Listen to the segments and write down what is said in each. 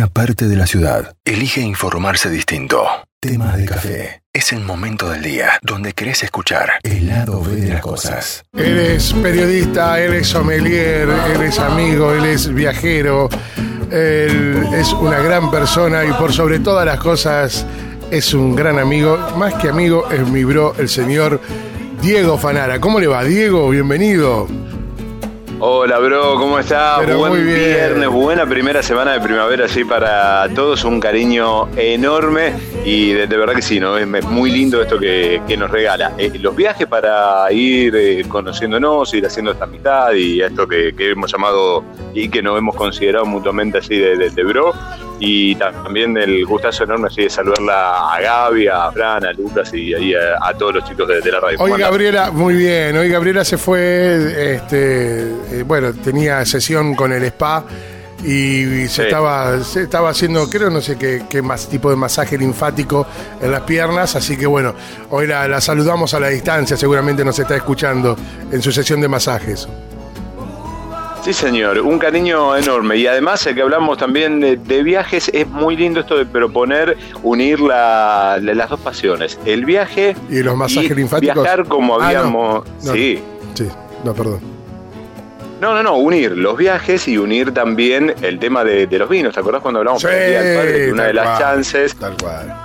una parte de la ciudad elige informarse distinto. Tema de café. Es el momento del día donde querés escuchar el lado B de las cosas. Eres periodista, eres sommelier, eres amigo, eres viajero. Él es una gran persona y por sobre todas las cosas es un gran amigo. Más que amigo, es mi bro, el señor Diego Fanara. ¿Cómo le va, Diego? Bienvenido. Hola, bro, ¿cómo estás? Buen muy bien. viernes, buena primera semana de primavera, así para todos. Un cariño enorme y de, de verdad que sí, ¿no? Es es muy lindo esto que, que nos regala. Eh, los viajes para ir eh, conociéndonos, ir haciendo esta amistad y esto que, que hemos llamado y que nos hemos considerado mutuamente así de, de- de bro. Y ta- también el gustazo enorme así de saludarla a Gaby, a Fran, a Lucas y ahí a, a todos los chicos de, de la radio. Hoy. Gabriela, muy bien, hoy Gabriela se fue, este, eh, bueno, tenía sesión con el spa y se, Sí. estaba, se estaba haciendo, creo, no sé qué, qué más tipo de masaje linfático en las piernas, así que bueno, hoy la, la saludamos a la distancia, seguramente nos está escuchando en su sesión de masajes. Sí, señor, un cariño enorme. Y además, eh, que hablamos también de, de viajes, es muy lindo esto de proponer unir la- la- las dos pasiones. El viaje ¿Y los masajes y linfáticos? viajar como Ah, no. habíamos... No. Sí. Sí, no, perdón. No, no, no, unir los viajes y unir también el tema de, de los vinos. ¿Te acordás cuando hablamos Sí, del Día del Padre? Que una de las cual, chances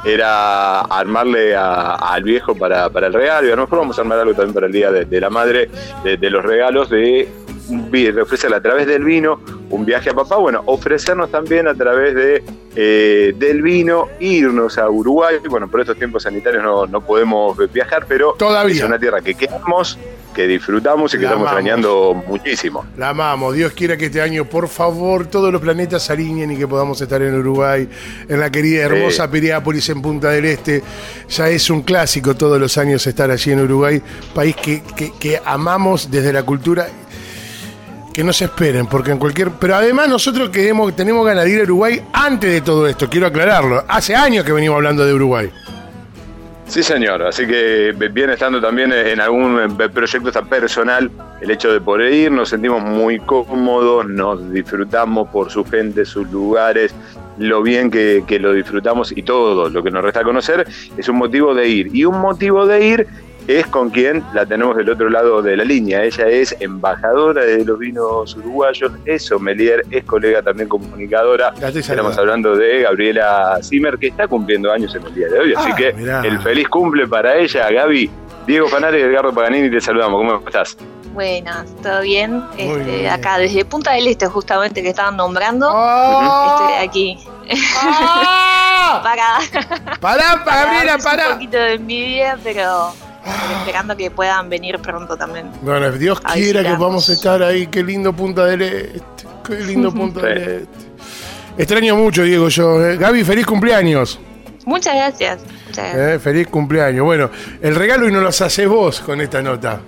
era armarle a- al viejo para, para el regalo y a lo mejor vamos a armar algo también para el Día de, de la Madre, de, de los regalos, de, de ofrecerle a través del vino un viaje a papá, bueno, ofrecernos también a través de eh, del vino, irnos a Uruguay, bueno, por estos tiempos sanitarios no, no podemos viajar, pero Todavía. es una tierra que queremos, que disfrutamos y que La estamos amamos. extrañando muchísimo. La amamos. Dios quiera que este año, por favor, todos los planetas se alineen y que podamos estar en Uruguay, en la querida hermosa Sí. Piriápolis, en Punta del Este. Ya es un clásico todos los años estar allí en Uruguay, país que, que- que amamos desde la cultura. Que no se esperen, porque en cualquier. Pero además, nosotros queremos, tenemos ganas de ir a Uruguay antes de todo esto, quiero aclararlo. Hace años que venimos hablando de Uruguay. Sí, señor. Así que viene estando también en algún eh, proyecto hasta personal el hecho de poder ir. Nos sentimos muy cómodos, nos disfrutamos por su gente, sus lugares, lo bien que, que lo disfrutamos y todo lo que nos resta conocer es un motivo de ir. Y un motivo de ir es con quien la tenemos del otro lado de la línea. Ella es embajadora de los vinos uruguayos, es sommelier, es colega también comunicadora. Estamos hablando de Gabriela Zimmer, que está cumpliendo años en el día de hoy. Así Ah, que mirá. el feliz cumple para ella, Gaby. Diego Fanari y Edgardo Paganini, te saludamos. ¿Cómo estás? Buenas, ¿todo bien? Este, bien. Acá desde Punta del Este, justamente que estaban nombrando, ¡Ah! estoy aquí. ¡Ah! Para, ¡Pará, Gabriela, pará! Un poquito de envidia, pero esperando que puedan venir pronto también. Bueno, Dios quiera que estamos. podamos estar ahí. Qué lindo Punta del Este. Qué lindo Punta del Este. Extraño mucho, Diego, yo. eh. Gaby, feliz cumpleaños. Muchas gracias. Muchas gracias. Eh, feliz cumpleaños. Bueno, el regalo y nos lo haces vos con esta nota.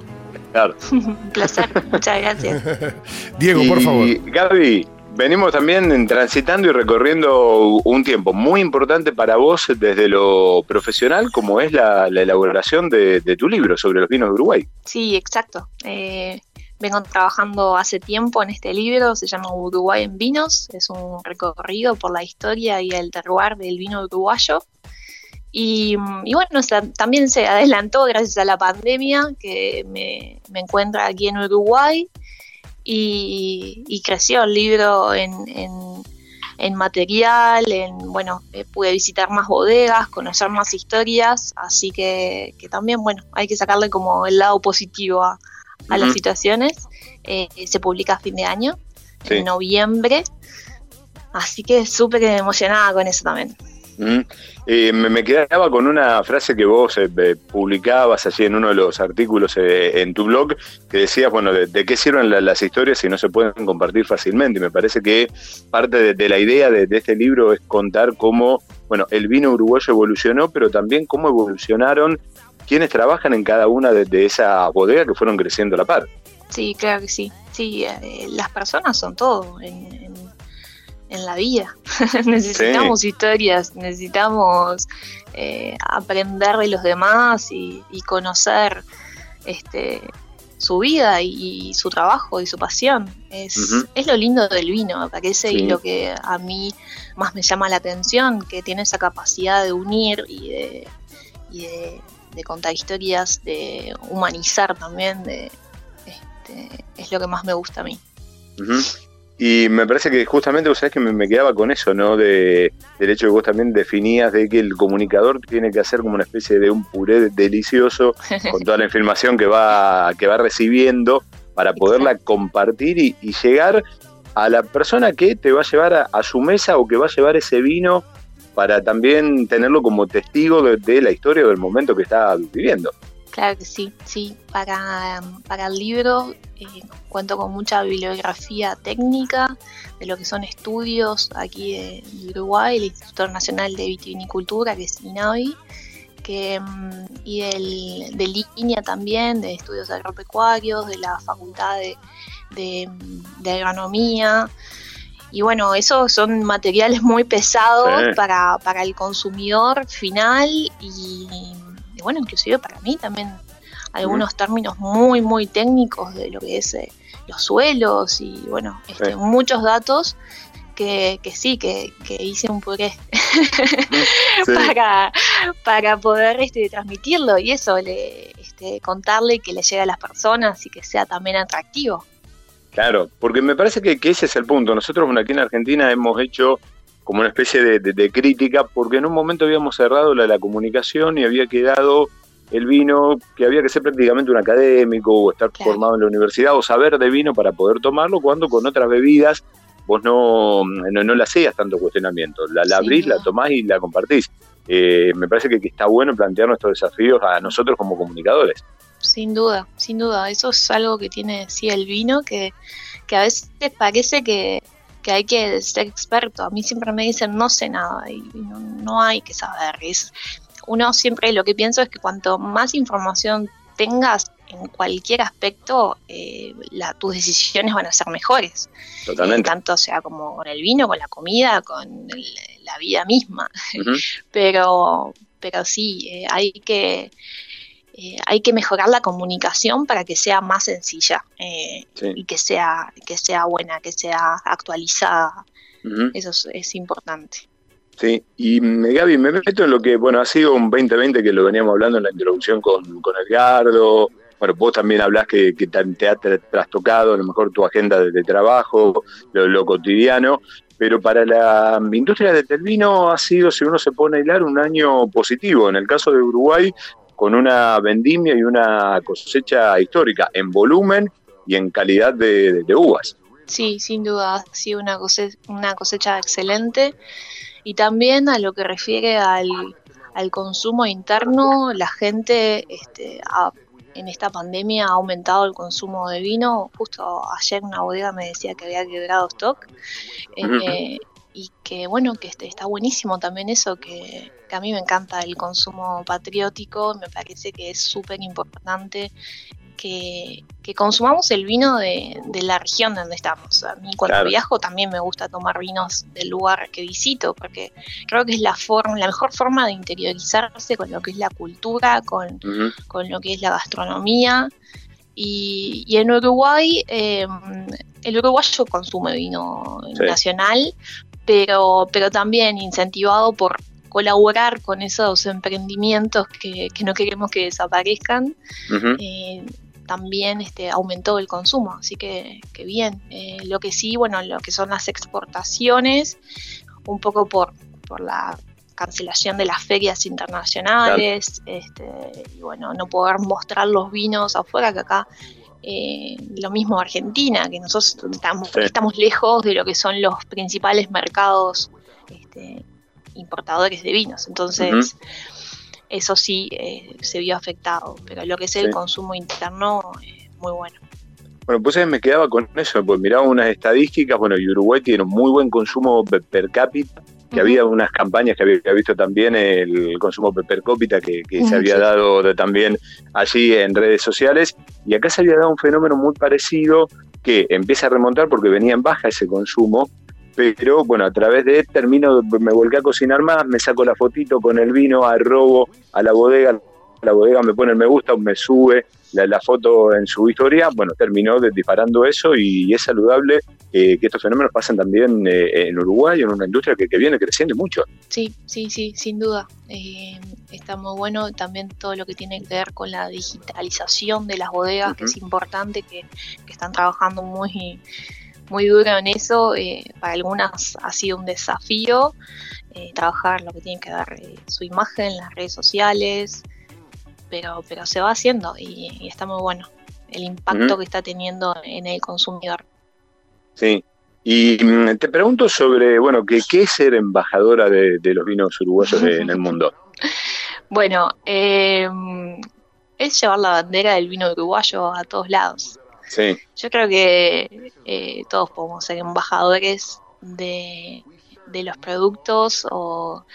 Claro. Un placer, muchas gracias. Diego, por favor. Gaby, venimos también transitando y recorriendo un tiempo muy importante para vos desde lo profesional, como es la, la elaboración de, tu libro sobre los vinos de Uruguay. Sí, exacto. Eh, vengo trabajando hace tiempo en este libro, se llama Uruguay en Vinos, es un recorrido por la historia y el terroir del vino uruguayo. Y, bueno, también se adelantó gracias a la pandemia que me, me encuentra aquí en Uruguay y, y creció el libro en, en- en material, en bueno, eh, pude visitar más bodegas, conocer más historias, así que, que también, bueno, hay que sacarle como el lado positivo a, a las situaciones. Eh, se publica a fin de año, Sí. en noviembre, así que súper emocionada con eso también. Mm. Me, quedaba con una frase que vos eh, eh, publicabas allí en uno de los artículos eh, en tu blog, que decías, bueno, de, qué sirven la- las historias si no se pueden compartir fácilmente. Y me parece que parte de, la idea de, este libro es contar cómo, bueno, el vino uruguayo evolucionó, pero también cómo evolucionaron quienes trabajan en cada una de, esas bodegas que fueron creciendo a la par. Sí, claro que sí. Sí, las personas son todo en, en- la vida. necesitamos historias, necesitamos eh, aprender de los demás y, y conocer este su vida y, su trabajo y su pasión. Es, es lo lindo del vino, me parece, y lo que a mí más me llama la atención, que tiene esa capacidad de unir y de, y de, contar historias, de humanizar también, de, este, es lo que más me gusta a mí. Y me parece que justamente, vos sabés que me, quedaba con eso, ¿no? De, del hecho que vos también definías de que el comunicador tiene que hacer como una especie de un puré delicioso con toda la información que va, que va recibiendo para poderla compartir y, llegar a la persona que te va a llevar a, su mesa o que va a llevar ese vino para también tenerlo como testigo de, la historia o del momento que está viviendo. Claro que sí, sí. Para, para el libro eh, cuento con mucha bibliografía técnica de lo que son estudios aquí de, Uruguay, el Instituto Nacional de Vitivinicultura, que es INAVI, que, mm, y del, de línea también, de estudios agropecuarios, de la Facultad de, de, Agronomía. Y bueno, esos son materiales muy pesados para, para el consumidor final y y bueno, inclusive para mí también algunos términos muy, muy técnicos de lo que es eh, los suelos y bueno, este, muchos datos que, que sí, que, hice un puré para, para poder este, transmitirlo y eso, le, este, contarle que le llegue a las personas y que sea también atractivo. Claro, porque me parece que, que ese es el punto. Nosotros aquí en Argentina hemos hecho como una especie de, crítica, porque en un momento habíamos cerrado la, la comunicación y había quedado el vino que había que ser prácticamente un académico o estar formado en la universidad o saber de vino para poder tomarlo, cuando con otras bebidas vos no, no, no le hacías tanto cuestionamiento. La, la abrís, la tomás y la compartís. Eh, me parece que, está bueno plantear nuestros desafíos a nosotros como comunicadores. Sin duda, sin duda. Eso es algo que tiene sí el vino, que, que a veces parece que, que hay que ser experto. A mí siempre me dicen no sé nada y no, hay que saber. Es, uno siempre lo que pienso es que cuanto más información tengas en cualquier aspecto, eh, la, tus decisiones van a ser mejores. Totalmente. Eh, tanto sea como con el vino, con la comida, con la vida misma. pero, pero sí, eh, hay que eh, hay que mejorar la comunicación para que sea más sencilla eh, y que sea, que sea buena, que sea actualizada. Eso es, importante. Sí, y mm, Gaby, me meto en lo que, bueno, ha sido un 2020 que lo veníamos hablando en la introducción con, con Edgardo. Bueno, vos también hablas que, te ha trastocado a lo mejor tu agenda de, trabajo, lo, cotidiano, pero para la industria del vino ha sido, si uno se pone a hilar, un año positivo. En el caso de Uruguay, con una vendimia y una cosecha histórica en volumen y en calidad de, uvas. Sí, sin duda, ha sido una cosecha, una cosecha excelente. Y también a lo que refiere al, consumo interno, la gente este, en esta pandemia ha aumentado el consumo de vino. Justo ayer una bodega me decía que había quebrado stock y que bueno, que este, está buenísimo también eso, que, a mí me encanta el consumo patriótico, me parece que es súper importante que, consumamos el vino de, la región donde estamos. A mí cuando viajo también me gusta tomar vinos del lugar que visito, porque creo que es la forma, la mejor forma de interiorizarse con lo que es la cultura, con, con lo que es la gastronomía. Y, en Uruguay, eh, el uruguayo consume vino nacional, pero, pero también incentivado por colaborar con esos emprendimientos que, no queremos que desaparezcan, eh, también este, aumentó el consumo, así que, que bien. Eh, lo que sí, bueno, lo que son las exportaciones, un poco por, por la cancelación de las ferias internacionales, este, y bueno, no poder mostrar los vinos afuera, que acá eh, lo mismo Argentina, que nosotros estamos, lejos de lo que son los principales mercados este, importadores de vinos. Entonces, eso sí eh, se vio afectado, pero lo que es el consumo interno, eh, muy bueno. Bueno, pues me quedaba con eso, pues miraba unas estadísticas, bueno, y Uruguay tiene un muy buen consumo per cápita, que había unas campañas que había visto también el consumo per cápita que, se había dado también allí en redes sociales. Y acá se había dado un fenómeno muy parecido que empieza a remontar porque venía en baja ese consumo pero bueno, a través de termino, me volqué a cocinar más, me saco la fotito con el vino, arrobo a la bodega, la bodega me pone el me gusta, me sube la, foto en su historia, bueno, terminó disparando eso y es saludable que estos fenómenos pasen también eh, en Uruguay, en una industria que, viene creciendo mucho. Sí, sí, sí, sin duda. Eh, está muy bueno también todo lo que tiene que ver con la digitalización de las bodegas, que es importante, que, están trabajando muy, muy duro en eso. Eh, para algunas ha sido un desafío trabajar lo que tiene que dar su imagen en las redes sociales, pero, pero se va haciendo y, está muy bueno el impacto que está teniendo en el consumidor. Sí. Y mm, te pregunto sobre, bueno, ¿qué, qué es ser embajadora de, los vinos uruguayos en el mundo? bueno, eh, es llevar la bandera del vino uruguayo a todos lados. Sí. Yo creo que eh, todos podemos ser embajadores de, de los productos o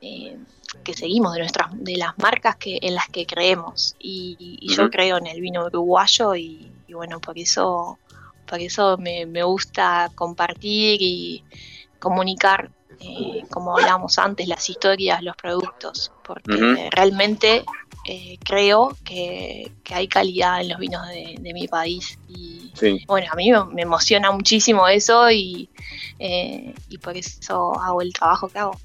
eh, que seguimos, de nuestras, de las marcas que, en las que creemos. Y, yo creo en el vino uruguayo y, y bueno, por eso por eso me, me gusta compartir y comunicar, eh, como hablábamos antes, las historias, los productos, porque realmente eh, creo que, hay calidad en los vinos de, mi país. Y bueno, a mí me, emociona muchísimo eso y, eh, y por eso hago el trabajo que hago.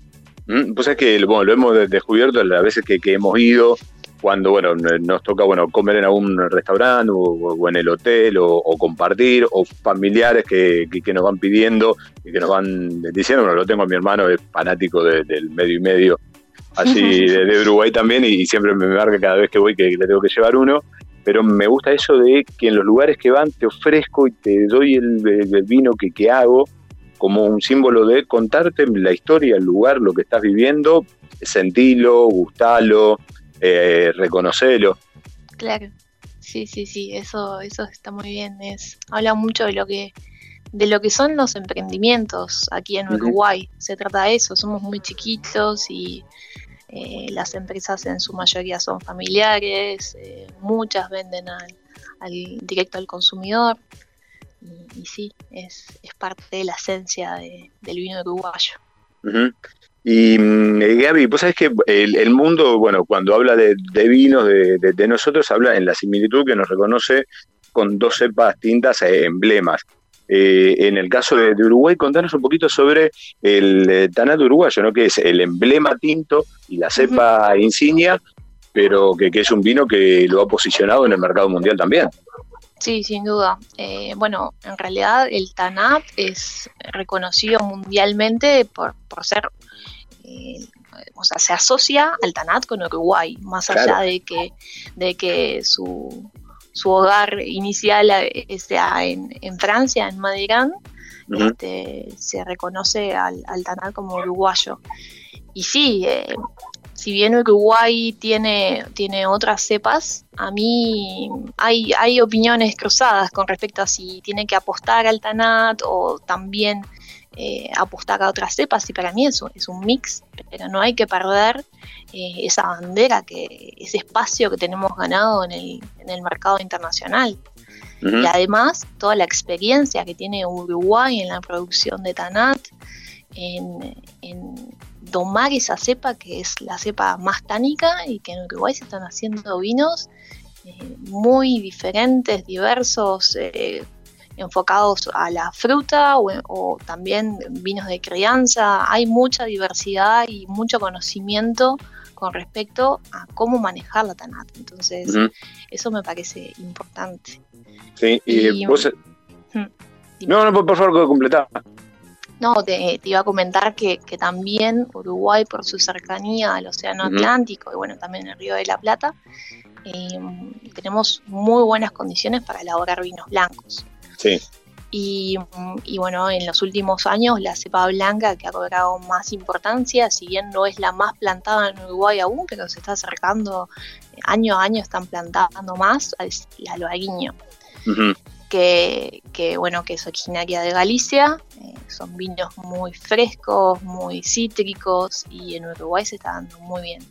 Pues es que bueno, lo hemos descubierto las veces que, que hemos ido cuando bueno nos toca bueno comer en algún restaurante o, en el hotel o, compartir o familiares que, nos van pidiendo y que nos van diciendo bueno lo tengo a mi hermano es fanático del medio y medio así de, Uruguay también y, siempre me marca cada vez que voy que le tengo que llevar uno pero me gusta eso de que en los lugares que van te ofrezco y te doy el, vino que, que hago como un símbolo de contarte la historia, el lugar, lo que estás viviendo, sentilo, gustalo, eh, reconocerlo. Claro, sí, sí, sí, eso, eso está muy bien. Es, habla mucho de lo que de lo que son los emprendimientos aquí en Uruguay. Se trata de eso, somos muy chiquitos y eh, las empresas en su mayoría son familiares, eh, muchas venden al, directo al consumidor y, sí, es, es, parte de la esencia del vino uruguayo. Y mm, eh, Gaby, vos sabés que el, mundo, bueno, cuando habla de, vinos de, nosotros, habla en la similitud que nos reconoce con dos cepas tintas e emblemas. Eh, en el caso de, Uruguay, contanos un poquito sobre el eh, Tanato uruguayo, ¿no? que es el emblema tinto y la cepa insignia, pero que, es un vino que lo ha posicionado en el mercado mundial también. Sí, sin duda. bueno, en realidad el Tanat es reconocido mundialmente por, por ser eh, o sea, se asocia al Tanat con Uruguay, más allá de que, de que su, su hogar inicial eh, sea en, Francia, en Madrid, este, se reconoce al, Tanat como uruguayo. Y sí, eh, si bien Uruguay tiene, tiene otras cepas, a mí hay, hay opiniones cruzadas con respecto a si tiene que apostar al Tanat o también eh, apostar a otras cepas y para mí eso es un mix, pero no hay que perder eh, esa bandera, que ese espacio que tenemos ganado en el, en el mercado internacional. Y además toda la experiencia que tiene Uruguay en la producción de Tanat, en, domar esa cepa que es la cepa más tánica y que en Uruguay se están haciendo vinos eh, muy diferentes, diversos, enfocados a la fruta o, también vinos de crianza. Hay mucha diversidad y mucho conocimiento con respecto a cómo manejar la tanat. Entonces, eso me parece importante. Sí, y, vos... no, no, por favor, completar. No, te, iba a comentar que, también Uruguay, por su cercanía al Océano Atlántico y bueno, también el Río de la Plata, eh, tenemos muy buenas condiciones para elaborar vinos blancos. Y, bueno, en los últimos años la cepa blanca que ha cobrado más importancia, si bien no es la más plantada en Uruguay aún, pero se está acercando, año a año están plantando más, es la Loaguiño. Que, bueno, que es originaria de Galicia, eh, son vinos muy frescos, muy cítricos y en Uruguay se está dando muy bien.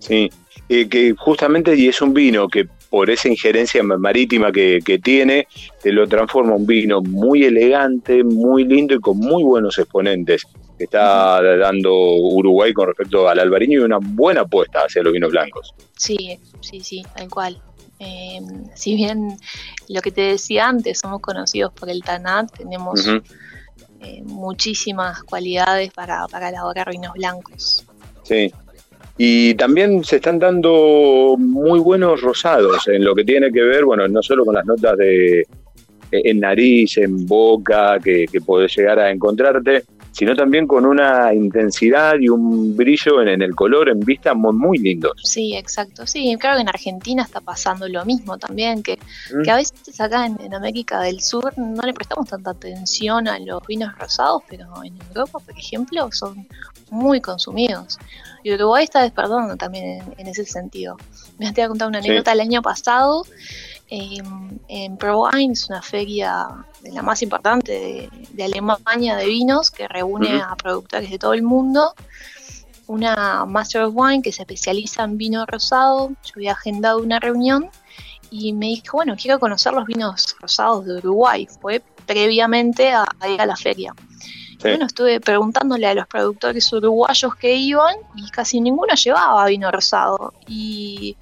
Sí, eh, que justamente y es un vino que por esa injerencia marítima que, tiene, te lo transforma un vino muy elegante, muy lindo y con muy buenos exponentes que está dando Uruguay con respecto al albariño y una buena apuesta hacia los vinos blancos. Sí, sí, sí, tal cual. Em, si bien lo que te decía antes, somos conocidos por el TANAT, tenemos eh, muchísimas cualidades para, para elaborar vinos blancos. Sí, y también se están dando muy buenos rosados en lo que tiene que ver, bueno, no solo con las notas de en nariz, en boca, que, que podés llegar a encontrarte, sino también con una intensidad y un brillo en, el color, en vista muy, muy, lindos. Sí, exacto. Sí, creo que en Argentina está pasando lo mismo también, que, mm. que a veces acá en, América del Sur no le prestamos tanta atención a los vinos rosados, pero en Europa, por ejemplo, son muy consumidos. Y Uruguay está despertando también en, ese sentido. Me voy a contar una anécdota el año pasado. En ProWine es una feria de la más importante de, Alemania de vinos que reúne a productores de todo el mundo. Una Master of Wine que se especializa en vino rosado. Yo había agendado una reunión y me dijo, bueno, quiero conocer los vinos rosados de Uruguay. Fue previamente a, ir a la feria. Bueno, estuve preguntándole a los productores uruguayos que iban y casi ninguno llevaba vino rosado. Y,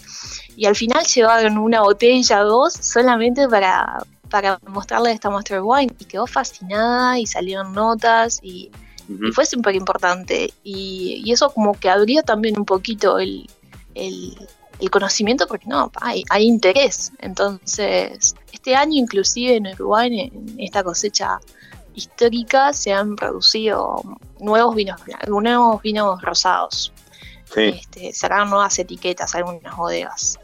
y al final llevaron una botella, dos, solamente para, para mostrarle esta Master Wine y quedó fascinada y salieron notas y, fue súper importante y, eso como que abrió también un poquito el, el, conocimiento porque no, hay, hay, interés. Entonces, este año inclusive en Uruguay, en esta cosecha histórica, se han producido nuevos vinos, nuevos vinos rosados. Sí. Este, sacaron nuevas etiquetas algunas bodegas.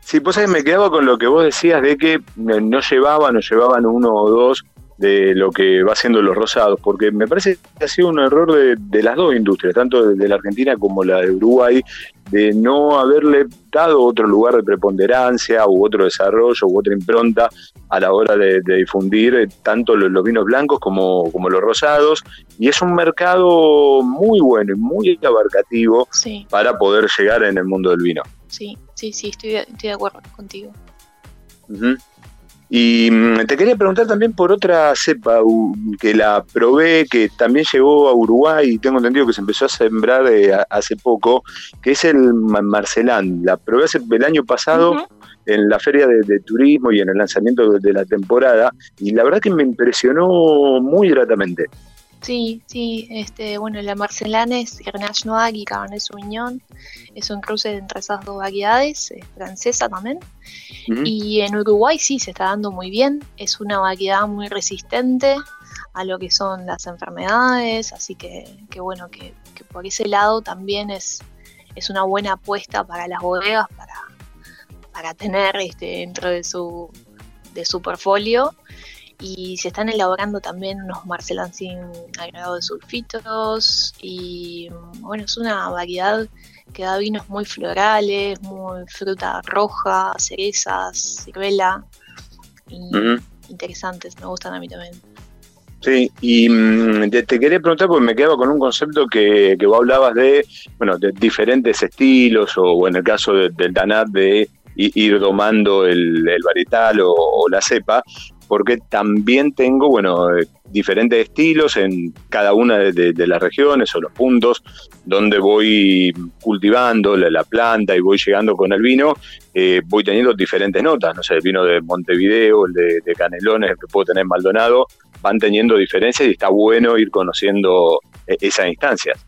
Sí, pues ahí me quedaba con lo que vos decías de que no llevaban o llevaban uno o dos de lo que va haciendo los rosados, porque me parece que ha sido un error de, las dos industrias, tanto de, la Argentina como la de Uruguay, de no haberle dado otro lugar de preponderancia u otro desarrollo u otra impronta a la hora de, difundir eh, tanto los, vinos blancos como, como, los rosados. Y es un mercado muy bueno y muy abarcativo para poder llegar en el mundo del vino sí, sí, sí, estoy, de acuerdo contigo. Y mm, te quería preguntar también por otra cepa que la probé, que también llegó a Uruguay y tengo entendido que se empezó a sembrar hace poco, que es el Marcelán. La probé hace, el año pasado en la feria de, turismo y en el lanzamiento de, de la temporada y la verdad que me impresionó muy gratamente. Sí, sí, este, bueno, la Marcelane es Grenache Noir y Cabernet Sauvignon, es un cruce entre esas dos variedades, es francesa también. Y en Uruguay sí se está dando muy bien, es una variedad muy resistente a lo que son las enfermedades, así que, que bueno, que, por ese lado también es, es una buena apuesta para las bodegas, para, para tener este, dentro de su, de su portfolio y se están elaborando también unos Marcelan sin agregado de sulfitos y bueno, es una variedad que da vinos muy florales, muy fruta roja, cerezas, ciruela y interesantes, me gustan a mí también. Sí, y mm, te, quería preguntar porque me quedaba con un concepto que, que vos hablabas de, bueno, de diferentes estilos o, en el caso del Danat de ir domando el, el varietal o, la cepa, porque también tengo, bueno, eh, diferentes estilos en cada una de, las regiones o los puntos donde voy cultivando la, planta y voy llegando con el vino, eh, voy teniendo diferentes notas, no sé, el vino de Montevideo, el de, Canelones, el que puedo tener en Maldonado, van teniendo diferencias y está bueno ir conociendo eh, esas instancias.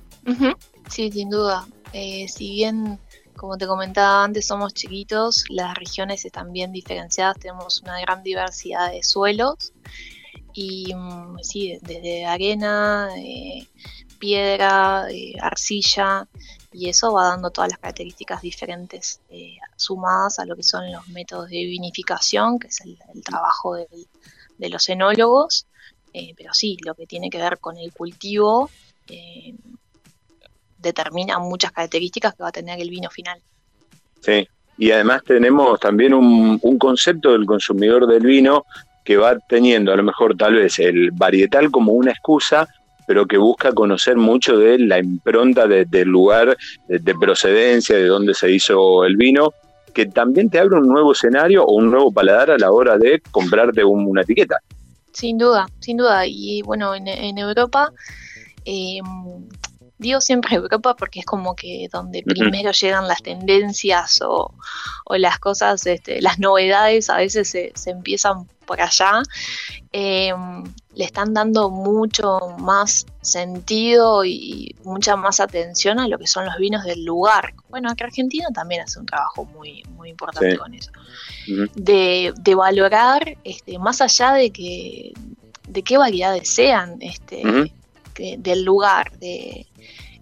Sí, sin duda. si bien como te comentaba antes, somos chiquitos, las regiones están bien diferenciadas, tenemos una gran diversidad de suelos y mm, sí, desde arena, eh, piedra, eh, arcilla, y eso va dando todas las características diferentes eh, sumadas a lo que son los métodos de vinificación, que es el, trabajo de los enólogos, pero sí, lo que tiene que ver con el cultivo determina muchas características que va a tener el vino final. Sí, y además tenemos también un, concepto del consumidor del vino que va teniendo a lo mejor tal vez el varietal como una excusa, pero que busca conocer mucho de la impronta del lugar de, procedencia, de dónde se hizo el vino, que también te abre un nuevo escenario o un nuevo paladar a la hora de comprarte una etiqueta. Sin duda, sin duda. Y bueno, en, Europa eh, Digo siempre Europa porque es como que donde primero llegan las tendencias o, las cosas, este, las novedades a veces se, empiezan por allá. Em, le están dando mucho más sentido y mucha más atención a lo que son los vinos del lugar. Bueno, aquí Argentina también hace un trabajo muy, muy importante con eso. de, de, valorar, este, más allá de que de qué variedades sean este, del lugar, de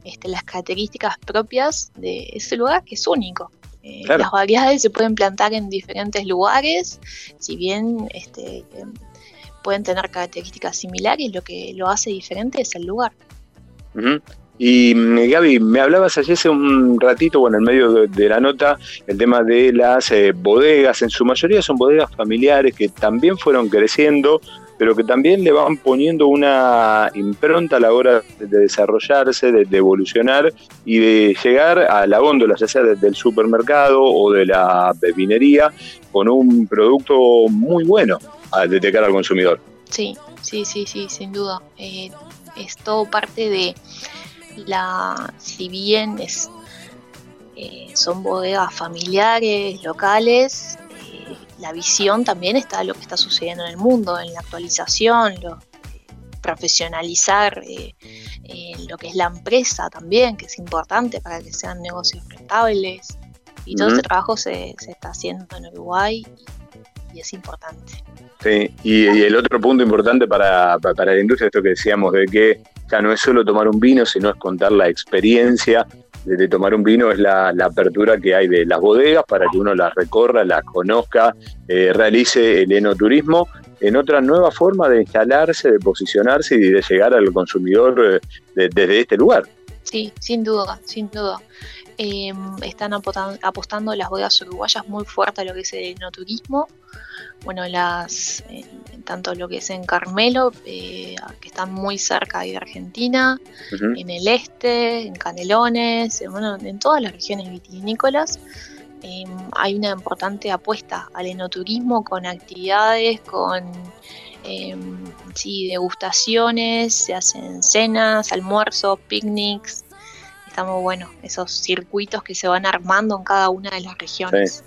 este, las características propias de ese lugar que es único. Eh, las variedades se pueden plantar en diferentes lugares, si bien este, pueden tener características similares, lo que lo hace diferente es el lugar. Y mm, Gaby, me hablabas ayer hace un ratito, bueno, en medio de, la nota, el tema de las eh, bodegas. En su mayoría son bodegas familiares que también fueron creciendo pero que también le van poniendo una impronta a la hora de desarrollarse, de, evolucionar y de llegar a la góndola, ya sea del supermercado o de la bebinería, con un producto muy bueno a detectar al consumidor. Sí, sí, sí, sí, sin duda. Eh, es todo parte de la, si bien es, eh, son bodegas familiares, locales, la visión también está lo que está sucediendo en el mundo, en la actualización, lo, profesionalizar eh, eh, lo que es la empresa también, que es importante para que sean negocios rentables. Y todo ese trabajo se, está haciendo en Uruguay y, es importante. Sí, y, el otro punto importante para, para, la industria, esto que decíamos, de que ya no es solo tomar un vino, sino es contar la experiencia de, tomar un vino es la, apertura que hay de las bodegas para que uno las recorra, las conozca, eh, realice el enoturismo en otra nueva forma de instalarse, de posicionarse y de llegar al consumidor eh, desde este lugar. Sí, sin duda, sin duda. Em, están apostando las bodegas uruguayas muy fuerte a lo que es el enoturismo. Bueno, las tanto lo que es en Carmelo, eh, que están muy cerca de Argentina, en el este, en Canelones, bueno, en todas las regiones vitivinícolas. Em, hay una importante apuesta al enoturismo con actividades, con em, sí, degustaciones, se hacen cenas, almuerzos, picnics. Está muy bueno esos circuitos que se van armando en cada una de las regiones.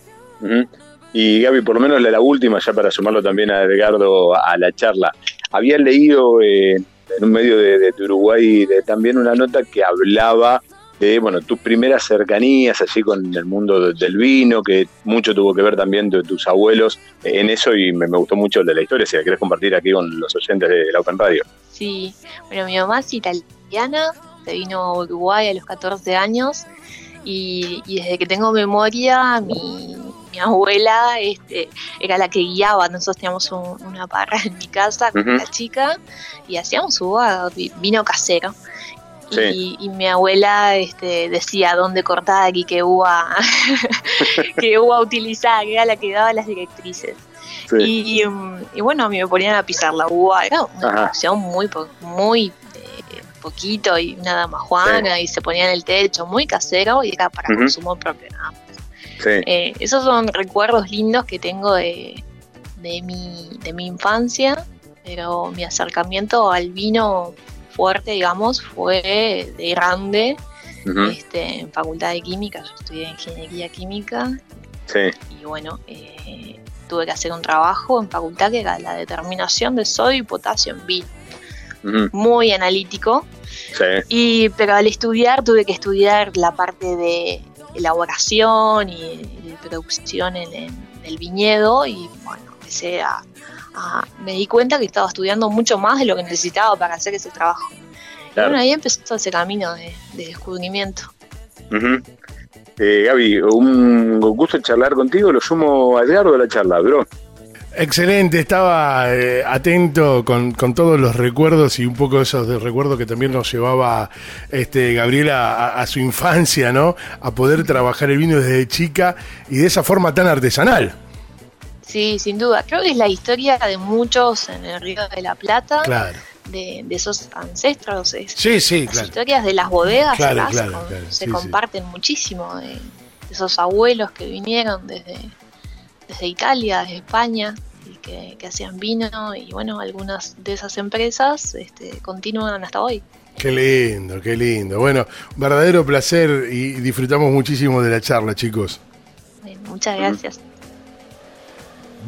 Y Gaby, por lo menos la, última, ya para sumarlo también a Edgardo a la charla. Había leído eh, en un medio de, Uruguay también una nota que hablaba de bueno tus primeras cercanías así con el mundo del vino, que mucho tuvo que ver también de tus abuelos en eso y me, gustó mucho el de la historia, si la querés compartir aquí con los oyentes de la Open Radio. Sí, bueno, mi mamá es italiana, se vino a Uruguay a los 14 años y, y desde que tengo memoria mi mi abuela este, era la que guiaba, nosotros teníamos una barra en mi casa con la chica y hacíamos uva, vino casero. Y, mi abuela este, decía dónde cortar y qué uva, qué uva utilizar, que era la que daba las directrices. Y, bueno, a mí me ponían a pisar la uva, era una acción muy, muy eh, poquito y nada más juana y se ponía en el techo, muy casero y era para consumo propio nada eh, esos son recuerdos lindos que tengo de, de, mi, de mi infancia, pero mi acercamiento al vino fuerte, digamos, fue de grande. este, en Facultad de Química, yo estudié Ingeniería Química. Y bueno, eh, tuve que hacer un trabajo en facultad que era la determinación de sodio y potasio en vino. Muy analítico. Y, pero al estudiar tuve que estudiar la parte de elaboración y de producción en, el viñedo y bueno, empecé a, me di cuenta que estaba estudiando mucho más de lo que necesitaba para hacer ese trabajo. Y bueno, ahí empezó ese camino de, descubrimiento. Eh, Gaby, un gusto charlar contigo, lo sumo a Edgardo de la charla, bro. Excelente, estaba eh, atento con, todos los recuerdos y un poco esos de recuerdos que también nos llevaba este Gabriela a, su infancia, ¿no? A poder trabajar el vino desde chica y de esa forma tan artesanal. Sí, sin duda. Creo que es la historia de muchos en el Río de la Plata. De, esos ancestros. sí, sí, las historias de las bodegas se, comparten muchísimo. De, esos abuelos que vinieron desde desde Italia, desde España, y que, hacían vino y bueno, algunas de esas empresas este, continúan hasta hoy. Qué lindo, qué lindo. Bueno, verdadero placer y disfrutamos muchísimo de la charla, chicos. Bueno, muchas gracias.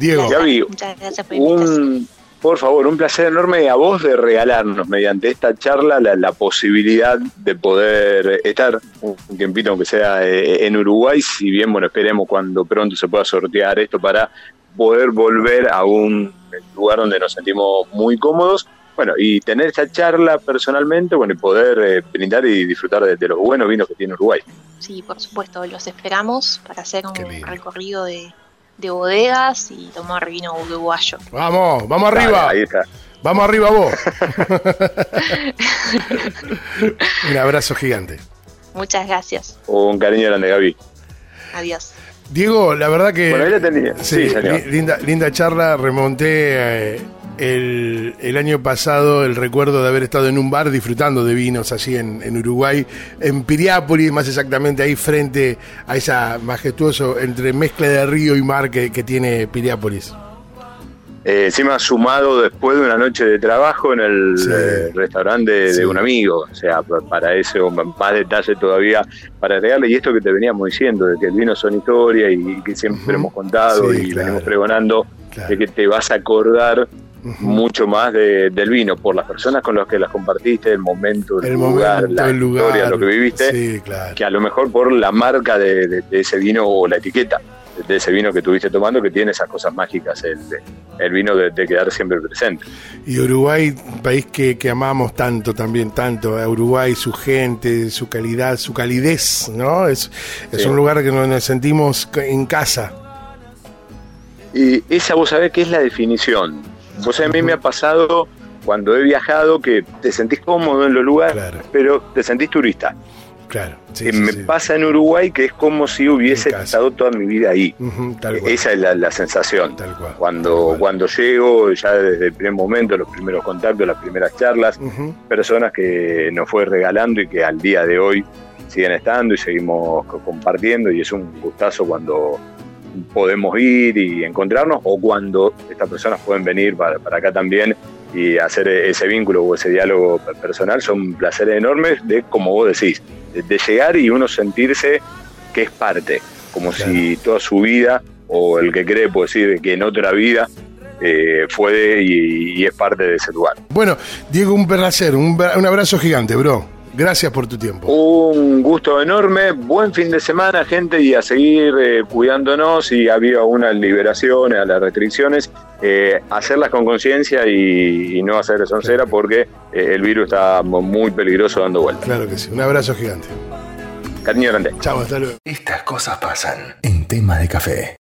Diego. Muchas gracias por. Un, por favor, un placer enorme a vos de regalarnos mediante esta charla la, la posibilidad de poder estar un tiempito, aunque sea eh, en Uruguay, si bien, bueno, esperemos cuando pronto se pueda sortear esto para poder volver a un lugar donde nos sentimos muy cómodos. Bueno, y tener esta charla personalmente, bueno, y poder eh, brindar y disfrutar de, de los buenos vinos que tiene Uruguay. Sí, por supuesto, los esperamos para hacer un recorrido de, de bodegas y tomar vino uruguayo. Vamos, vamos Dale, arriba. ahí está. Vamos arriba vos. un abrazo gigante. Muchas gracias. Un cariño grande, Gaby. Adiós. Diego, la verdad que... Bueno, ahí la tenía. Sí, Sí, señor. linda, linda charla. Remonté eh, el, el año pasado el recuerdo de haber estado en un bar disfrutando de vinos allí en, en Uruguay, en Piriápolis, más exactamente ahí frente a esa majestuoso entre mezcla de río y mar que, que tiene Piriápolis. Eh, encima sumado después de una noche de trabajo en el Sí. eh, restaurante de, un amigo. O sea, pa- para eso, más detalle todavía para agregarle. Y esto que te veníamos diciendo, de que el vino son historia y que siempre hemos contado Sí, y claro. venimos pregonando, Claro. de que te vas a acordar Mucho más de- del vino por las personas con las que las compartiste, el momento, el, El lugar, momento, la el lugar. historia, lo que viviste, Sí, claro. que a lo mejor por la marca de, de- de ese vino o la etiqueta de ese vino que estuviste tomando, que tiene esas cosas mágicas, el, el vino de, quedar siempre presente. Y Uruguay, país que, que amamos tanto también, tanto. A Uruguay, su gente, su calidad, su calidez, ¿no? Es, es Sí. un lugar que nos nos sentimos en casa. Y esa vos sabés que es la definición. Vos a mí me ha pasado cuando he viajado que te sentís cómodo en los lugares, Claro. pero te sentís turista. Claro. Sí, me sí. pasa en Uruguay que es como si hubiese estado toda mi vida ahí. Tal cual. Esa es la, la sensación. Tal cual, Cuando, tal cuando llego, ya desde el primer momento, los primeros contactos, las primeras charlas, personas que nos fue regalando y que al día de hoy siguen estando y seguimos co- compartiendo y es un gustazo cuando podemos ir y encontrarnos o cuando estas personas pueden venir para, para acá también y hacer e- ese vínculo o ese diálogo pe- personal son placeres enormes de, como vos decís, de, de llegar y uno sentirse que es parte, como Claro. si toda su vida o el que cree puede decir que en otra vida eh, fue de- y- y es parte de ese lugar. Bueno, Diego, un placer, un, un abrazo gigante, bro. Gracias por tu tiempo. Un gusto enorme, buen fin de semana, gente, y a seguir eh, cuidándonos. Y había unas liberaciones a las restricciones, eh, hacerlas con conciencia y, y no hacer soncera porque eh, el virus está muy peligroso dando vueltas. Claro que sí. Un abrazo gigante. Cariño grande. Chao, hasta luego. Estas cosas pasan en tema de café.